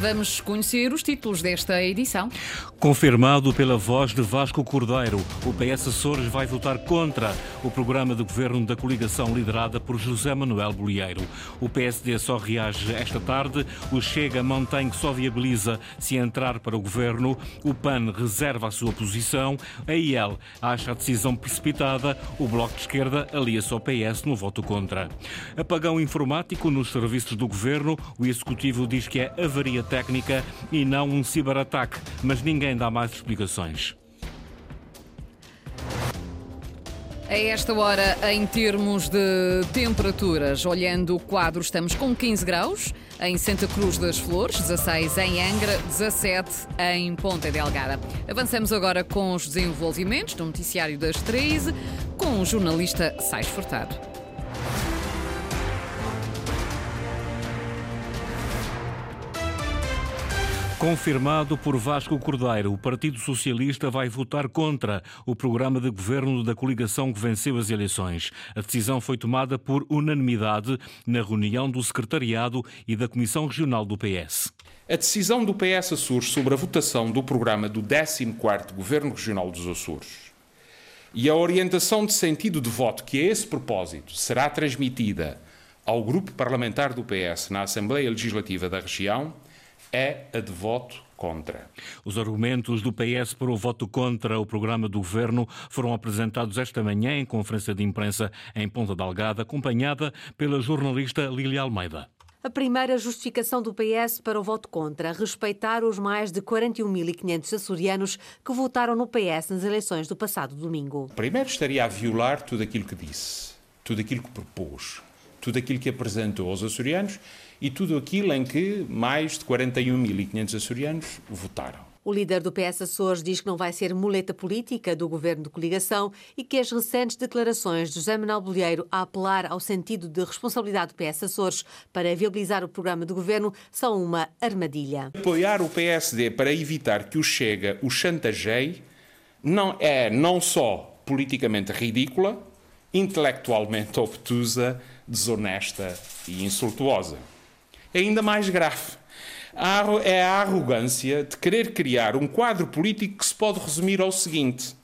Vamos conhecer os títulos desta edição. Confirmado pela voz de Vasco Cordeiro, o PS Açores vai votar contra o programa de governo da coligação liderada por José Manuel Bolieiro. O PSD só reage esta tarde, o Chega mantém que só viabiliza se entrar para o governo, o PAN reserva a sua posição, a IEL acha a decisão precipitada, o Bloco de Esquerda alia-se ao PS no voto contra. Apagão informático nos serviços do governo, o Executivo diz que é avaria técnica e não um ciberataque, mas ninguém dá mais explicações. A esta hora, em termos de temperaturas, olhando o quadro, estamos com 15 graus em Santa Cruz das Flores, 16 em Angra, 17 em Ponta Delgada. Avançamos agora com os desenvolvimentos do noticiário das 13, com o jornalista Sais Furtado. Confirmado por Vasco Cordeiro, o Partido Socialista vai votar contra o programa de governo da coligação que venceu as eleições. A decisão foi tomada por unanimidade na reunião do Secretariado e da Comissão Regional do PS. A decisão do PS Açores sobre a votação do programa do 14º Governo Regional dos Açores e a orientação de sentido de voto que a esse propósito será transmitida ao grupo parlamentar do PS na Assembleia Legislativa da região é a de voto contra. Os argumentos do PS para o voto contra o programa do governo foram apresentados esta manhã em conferência de imprensa em Ponta Delgada, acompanhada pela jornalista Lília Almeida. A primeira justificação do PS para o voto contra, respeitar os mais de 41.500 açorianos que votaram no PS nas eleições do passado domingo. Primeiro estaria a violar tudo aquilo que disse, tudo aquilo que propôs, tudo aquilo que apresentou aos açorianos e tudo aquilo em que mais de 41.500 açorianos votaram. O líder do PS Açores diz que não vai ser muleta política do governo de coligação e que as recentes declarações de José Manuel Bolheiro a apelar ao sentido de responsabilidade do PS Açores para viabilizar o programa de governo são uma armadilha. Apoiar o PSD para evitar que o Chega o chantageie não é não só politicamente ridícula, intelectualmente obtusa, desonesta e insultuosa é ainda mais grave. É a arrogância de querer criar um quadro político que se pode resumir ao seguinte: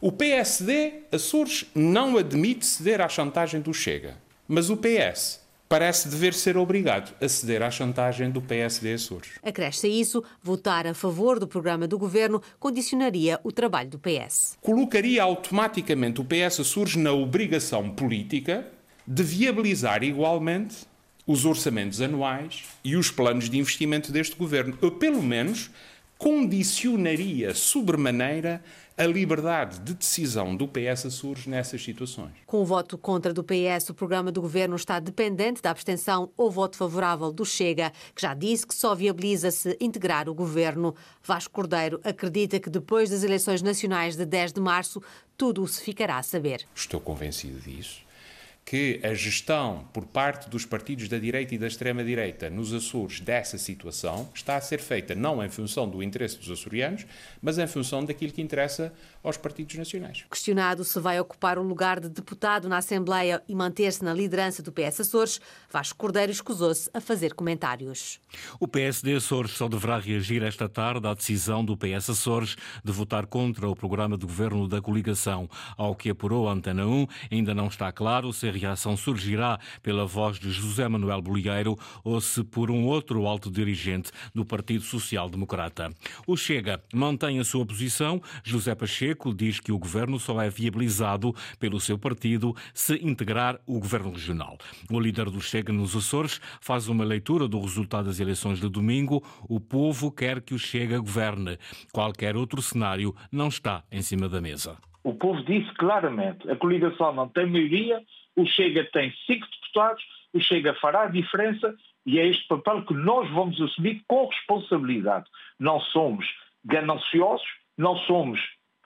o PSD, Açores, não admite ceder à chantagem do Chega, mas o PS parece dever ser obrigado a ceder à chantagem do PSD Açores. Acresce a isso, votar a favor do programa do governo condicionaria o trabalho do PS. Colocaria automaticamente o PS Açores na obrigação política de viabilizar igualmente os orçamentos anuais e os planos de investimento deste governo. Eu, pelo menos, condicionaria sobremaneira a liberdade de decisão do PS Açores nessas situações. Com o voto contra do PS, o programa do governo está dependente da abstenção ou voto favorável do Chega, que já disse que só viabiliza se integrar o governo. Vasco Cordeiro acredita que depois das eleições nacionais de 10 de março, tudo se ficará a saber. Estou convencido disso que a gestão por parte dos partidos da direita e da extrema-direita nos Açores dessa situação está a ser feita não em função do interesse dos açorianos, mas em função daquilo que interessa aos partidos nacionais. Questionado se vai ocupar o lugar de deputado na Assembleia e manter-se na liderança do PS Açores, Vasco Cordeiro escusou-se a fazer comentários. O PSD Açores só deverá reagir esta tarde à decisão do PS Açores de votar contra o programa de governo da coligação. Ao que apurou a Antena 1, ainda não está claro se reação surgirá pela voz de José Manuel Bolieiro ou se por um outro alto dirigente do Partido Social Democrata. O Chega mantém a sua posição. José Pacheco diz que o governo só é viabilizado pelo seu partido se integrar o governo regional. O líder do Chega nos Açores faz uma leitura do resultado das eleições de domingo. O povo quer que o Chega governe. Qualquer outro cenário não está em cima da mesa. O povo disse claramente: a coligação não tem maioria, o Chega tem cinco deputados, o Chega fará a diferença e é este papel que nós vamos assumir com responsabilidade. Não somos gananciosos, não somos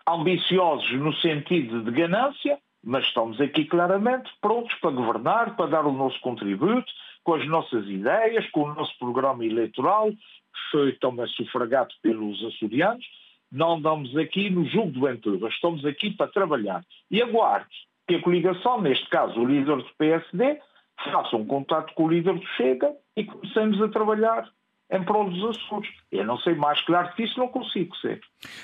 ambiciosos no sentido de ganância, mas estamos aqui claramente prontos para governar, para dar o nosso contributo, com as nossas ideias, com o nosso programa eleitoral, que foi também sufragado pelos açorianos. Não andamos aqui no jogo do entorno, estamos aqui para trabalhar. E aguarde que a coligação, neste caso o líder do PSD, faça um contato com o líder do Chega e comecemos a trabalhar em prol dos Açores. Eu não sei mais claro que isso, não consigo ser.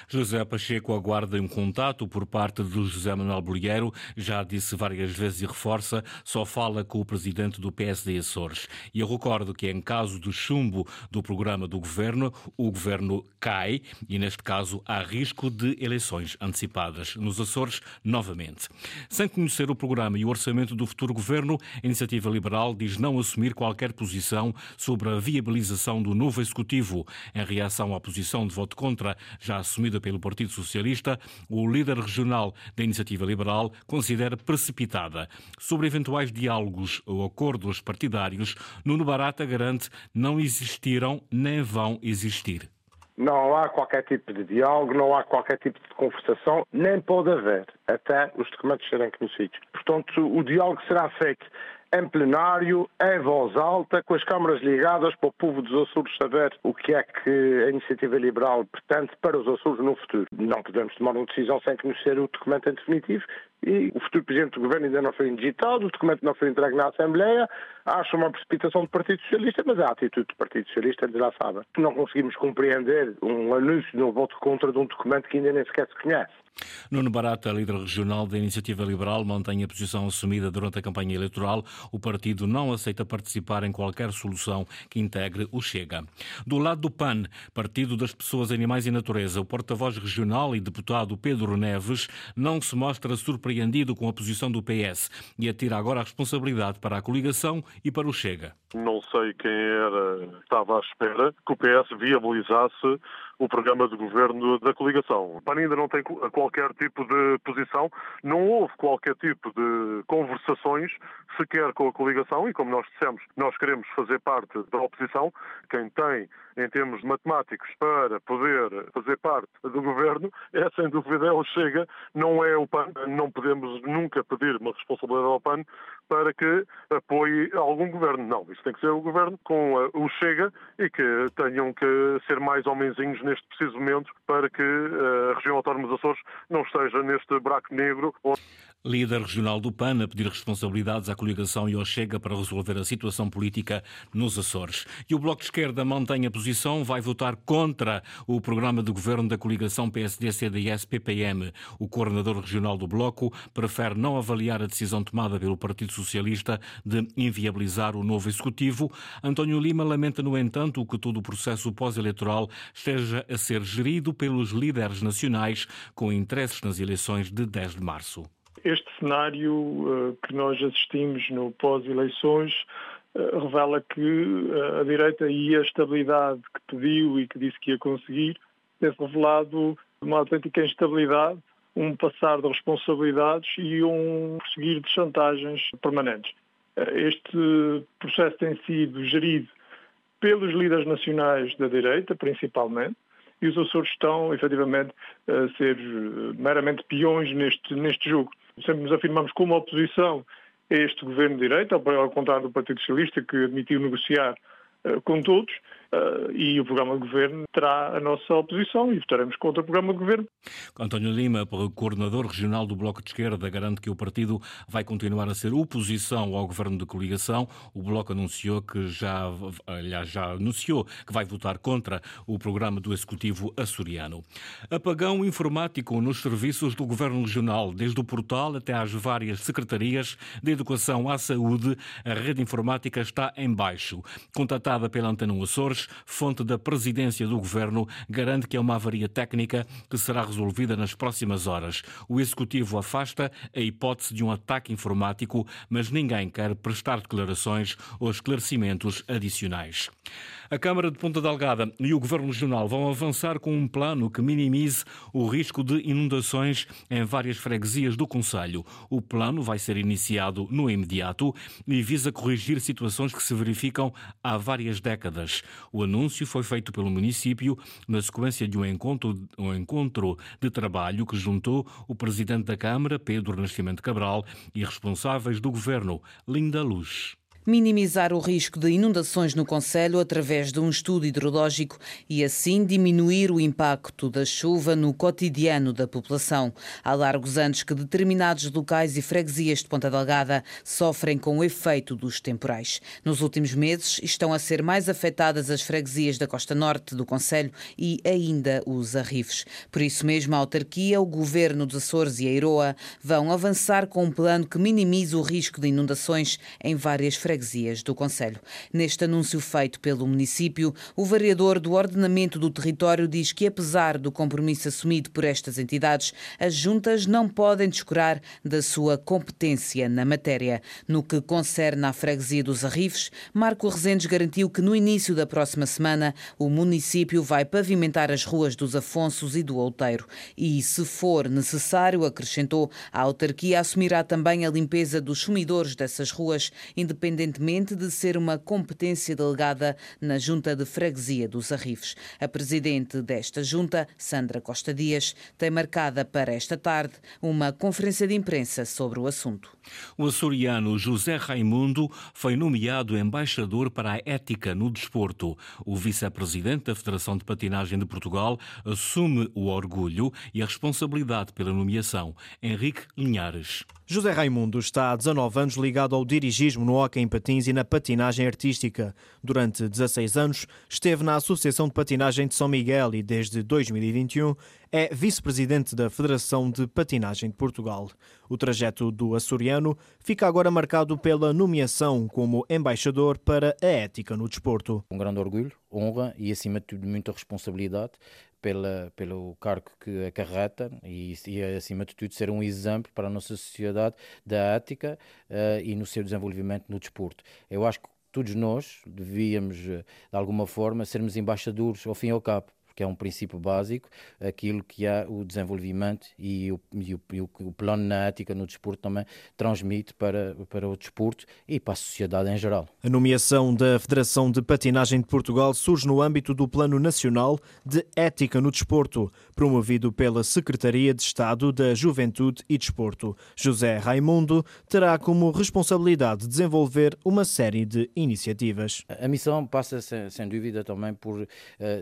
José Pacheco aguarda um contato por parte do José Manuel Bolheiro, já disse várias vezes e reforça, só fala com o presidente do PSD Açores. E eu recordo que em caso de chumbo do programa do governo, o governo cai e neste caso há risco de eleições antecipadas nos Açores novamente. Sem conhecer o programa e o orçamento do futuro governo, a Iniciativa Liberal diz não assumir qualquer posição sobre a viabilização do novo executivo. Em reação à posição de voto contra já assumida pelo Partido Socialista, o líder regional da Iniciativa Liberal considera precipitada. Sobre eventuais diálogos ou acordos partidários, Nuno Barata garante não existiram nem vão existir. Não há qualquer tipo de diálogo, não há qualquer tipo de conversação, nem pode haver, até os documentos serem conhecidos. Portanto, o diálogo será feito em plenário, em voz alta, com as câmaras ligadas para o povo dos Açores saber o que é que a iniciativa liberal pretende para os Açores no futuro. Não podemos tomar uma decisão sem conhecer o documento em definitivo e o futuro Presidente do Governo ainda não foi digitado, o documento não foi entregue na Assembleia, acho uma precipitação do Partido Socialista, mas a atitude do Partido Socialista eles já sabem. Não conseguimos compreender um anúncio de um voto contra de um documento que ainda nem sequer se conhece. Nuno Barata, líder regional da Iniciativa Liberal, mantém a posição assumida durante a campanha eleitoral. O partido não aceita participar em qualquer solução que integre o Chega. Do lado do PAN, Partido das Pessoas, Animais e Natureza, o porta-voz regional e deputado Pedro Neves não se mostra surpreendido com a posição do PS e atira agora a responsabilidade para a coligação e para o Chega. Não sei quem era, estava à espera que o PS viabilizasse o programa de governo da coligação. O PAN ainda não tem qualquer tipo de posição, não houve qualquer tipo de conversações sequer com a coligação e, como nós dissemos, nós queremos fazer parte da oposição. Quem tem, em termos matemáticos, para poder fazer parte do governo é, sem dúvida, é o Chega, não é o PAN. Não podemos nunca pedir uma responsabilidade ao PAN para que apoie algum governo. Não, isso tem que ser o governo com o Chega e que tenham que ser mais homenzinhos neste preciso momento para que a região autónoma dos Açores não esteja neste buraco negro. Líder regional do PAN a pedir responsabilidades à coligação e ao Chega para resolver a situação política nos Açores. E o Bloco de Esquerda mantém a posição, vai votar contra o programa de governo da coligação PSD-CDS-PPM. O coordenador regional do Bloco prefere não avaliar a decisão tomada pelo Partido Socialista de inviabilizar o novo executivo. António Lima lamenta, no entanto, que todo o processo pós-eleitoral esteja a ser gerido pelos líderes nacionais com interesses nas eleições de 10 de março este cenário uh, que nós assistimos no pós-eleições uh, revela que uh, a direita e a estabilidade que pediu e que disse que ia conseguir tem revelado uma autêntica instabilidade, um passar de responsabilidades e um prosseguir de chantagens permanentes. Este processo tem sido gerido pelos líderes nacionais da direita, principalmente, e os Açores estão, efetivamente, a ser meramente peões neste, neste jogo sempre nos afirmamos como oposição a este governo de direita, ao contrário do Partido Socialista, que admitiu negociar uh, com todos, Uh, e o programa de governo terá a nossa oposição e votaremos contra o programa de governo. António Lima, coordenador regional do Bloco de Esquerda, garante que o partido vai continuar a ser oposição ao governo de coligação. O Bloco anunciou que já, aliás, já anunciou que vai votar contra o programa do Executivo açoriano. Apagão informático nos serviços do governo regional, desde o portal até às várias secretarias de educação à saúde, a rede informática está em baixo. Contatada pela Antena Açores, fonte da presidência do governo, garante que é uma avaria técnica que será resolvida nas próximas horas. O executivo afasta a hipótese de um ataque informático, mas ninguém quer prestar declarações ou esclarecimentos adicionais. A Câmara de Ponta Delgada e o Governo Regional vão avançar com um plano que minimize o risco de inundações em várias freguesias do Conselho. O plano vai ser iniciado no imediato e visa corrigir situações que se verificam há várias décadas. O anúncio foi feito pelo município na sequência de um encontro, um encontro de trabalho que juntou o Presidente da Câmara, Pedro Nascimento Cabral, e responsáveis do Governo, Linda Luz. Minimizar o risco de inundações no Conselho através de um estudo hidrológico e assim diminuir o impacto da chuva no cotidiano da população. Há largos anos que determinados locais e freguesias de Ponta Delgada sofrem com o efeito dos temporais. Nos últimos meses estão a ser mais afetadas as freguesias da costa norte do Conselho e ainda os arrifes. Por isso mesmo, a autarquia, o governo dos Açores e a Iroa vão avançar com um plano que minimize o risco de inundações em várias freguesias do Conselho. Neste anúncio feito pelo município, o vereador do ordenamento do território diz que, apesar do compromisso assumido por estas entidades, as juntas não podem descurar da sua competência na matéria. No que concerne à freguesia dos Arrifes, Marco Rezendes garantiu que no início da próxima semana o município vai pavimentar as ruas dos Afonsos e do Outeiro. E, se for necessário, acrescentou, a autarquia assumirá também a limpeza dos sumidores dessas ruas, independentemente de ser uma competência delegada na Junta de Freguesia dos Arrifes. A presidente desta junta, Sandra Costa Dias, tem marcada para esta tarde uma conferência de imprensa sobre o assunto. O açoriano José Raimundo foi nomeado embaixador para a ética no desporto. O vice-presidente da Federação de Patinagem de Portugal assume o orgulho e a responsabilidade pela nomeação. Henrique Linhares. José Raimundo está há 19 anos ligado ao dirigismo no hóquei em patins e na patinagem artística. Durante 16 anos esteve na Associação de Patinagem de São Miguel e desde 2021 é vice-presidente da Federação de Patinagem de Portugal. O trajeto do açoriano fica agora marcado pela nomeação como embaixador para a ética no desporto. Um grande orgulho, honra e, acima de tudo, muita responsabilidade pela, pelo cargo que acarreta e, e, acima de tudo, ser um exemplo para a nossa sociedade da ética uh, e no seu desenvolvimento no desporto. Eu acho que todos nós devíamos, eh, de alguma forma, sermos embaixadores ao fim e ao cabo porque é um princípio básico, aquilo que é o desenvolvimento e o, e o, e o plano na ética no desporto também transmite para, para o desporto e para a sociedade em geral. A nomeação da Federação de Patinagem de Portugal surge no âmbito do Plano Nacional de Ética no Desporto, promovido pela Secretaria de Estado da Juventude e Desporto. José Raimundo terá como responsabilidade desenvolver uma série de iniciativas. A missão passa, sem, sem dúvida, também por uh,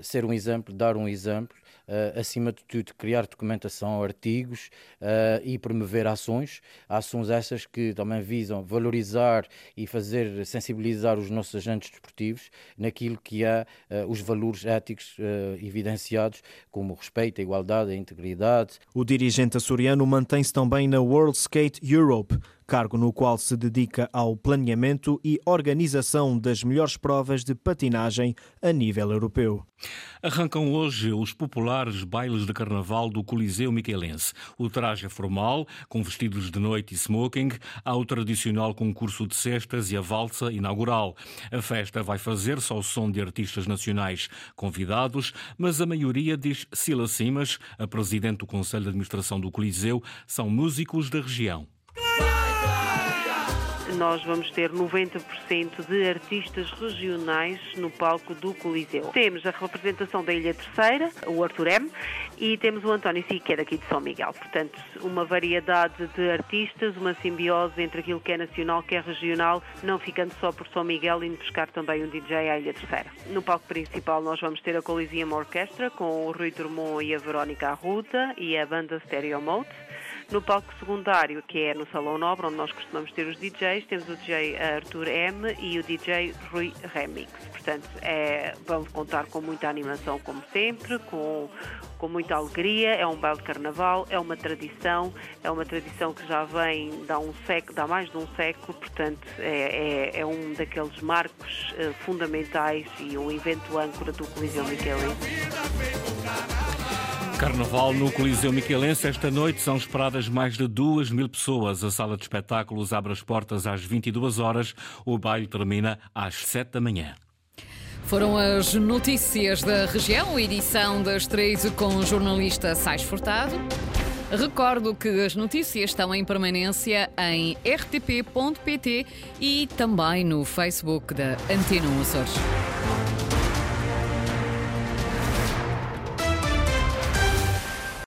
ser um exemplo dar um exemplo, uh, acima de tudo, criar documentação, artigos uh, e promover ações. Ações essas que também visam valorizar e fazer sensibilizar os nossos agentes desportivos naquilo que é uh, os valores éticos evidenciados, como o respeito, a igualdade, a integridade. O dirigente açoriano mantém-se também na World Skate Europe cargo no qual se dedica ao planeamento e organização das melhores provas de patinagem a nível europeu. Arrancam hoje os populares bailes de carnaval do Coliseu Miquelense. O traje é formal, com vestidos de noite e smoking, há o tradicional concurso de cestas e a valsa inaugural. A festa vai fazer-se ao som de artistas nacionais convidados, mas a maioria, diz Sila Simas, a presidente do Conselho de Administração do Coliseu, são músicos da região nós vamos ter 90% de artistas regionais no palco do Coliseu. Temos a representação da Ilha Terceira, o Arthur M, e temos o António Si, que é daqui de São Miguel. Portanto, uma variedade de artistas, uma simbiose entre aquilo que é nacional, que é regional, não ficando só por São Miguel, indo buscar também um DJ à Ilha Terceira. No palco principal nós vamos ter a Coliseum Orquestra, com o Rui Drummond e a Verónica Arruda e a banda Stereo Mode. No palco secundário, que é no Salão Nobre, onde nós costumamos ter os DJs, temos o DJ Arthur M e o DJ Rui Remix. Portanto, é, vamos contar com muita animação, como sempre, com, com muita alegria. É um baile de carnaval, é uma tradição, é uma tradição que já vem há, um século, há mais de um século, portanto, é, é, é um daqueles marcos uh, fundamentais e um evento âncora do Coliseu Michelense. Carnaval no Coliseu Miquelense. Esta noite são esperadas mais de duas mil pessoas. A sala de espetáculos abre as portas às 22 horas. O baile termina às 7 da manhã. Foram as notícias da região, edição das 13 com o jornalista Sais Furtado. Recordo que as notícias estão em permanência em rtp.pt e também no Facebook da Antena Açores.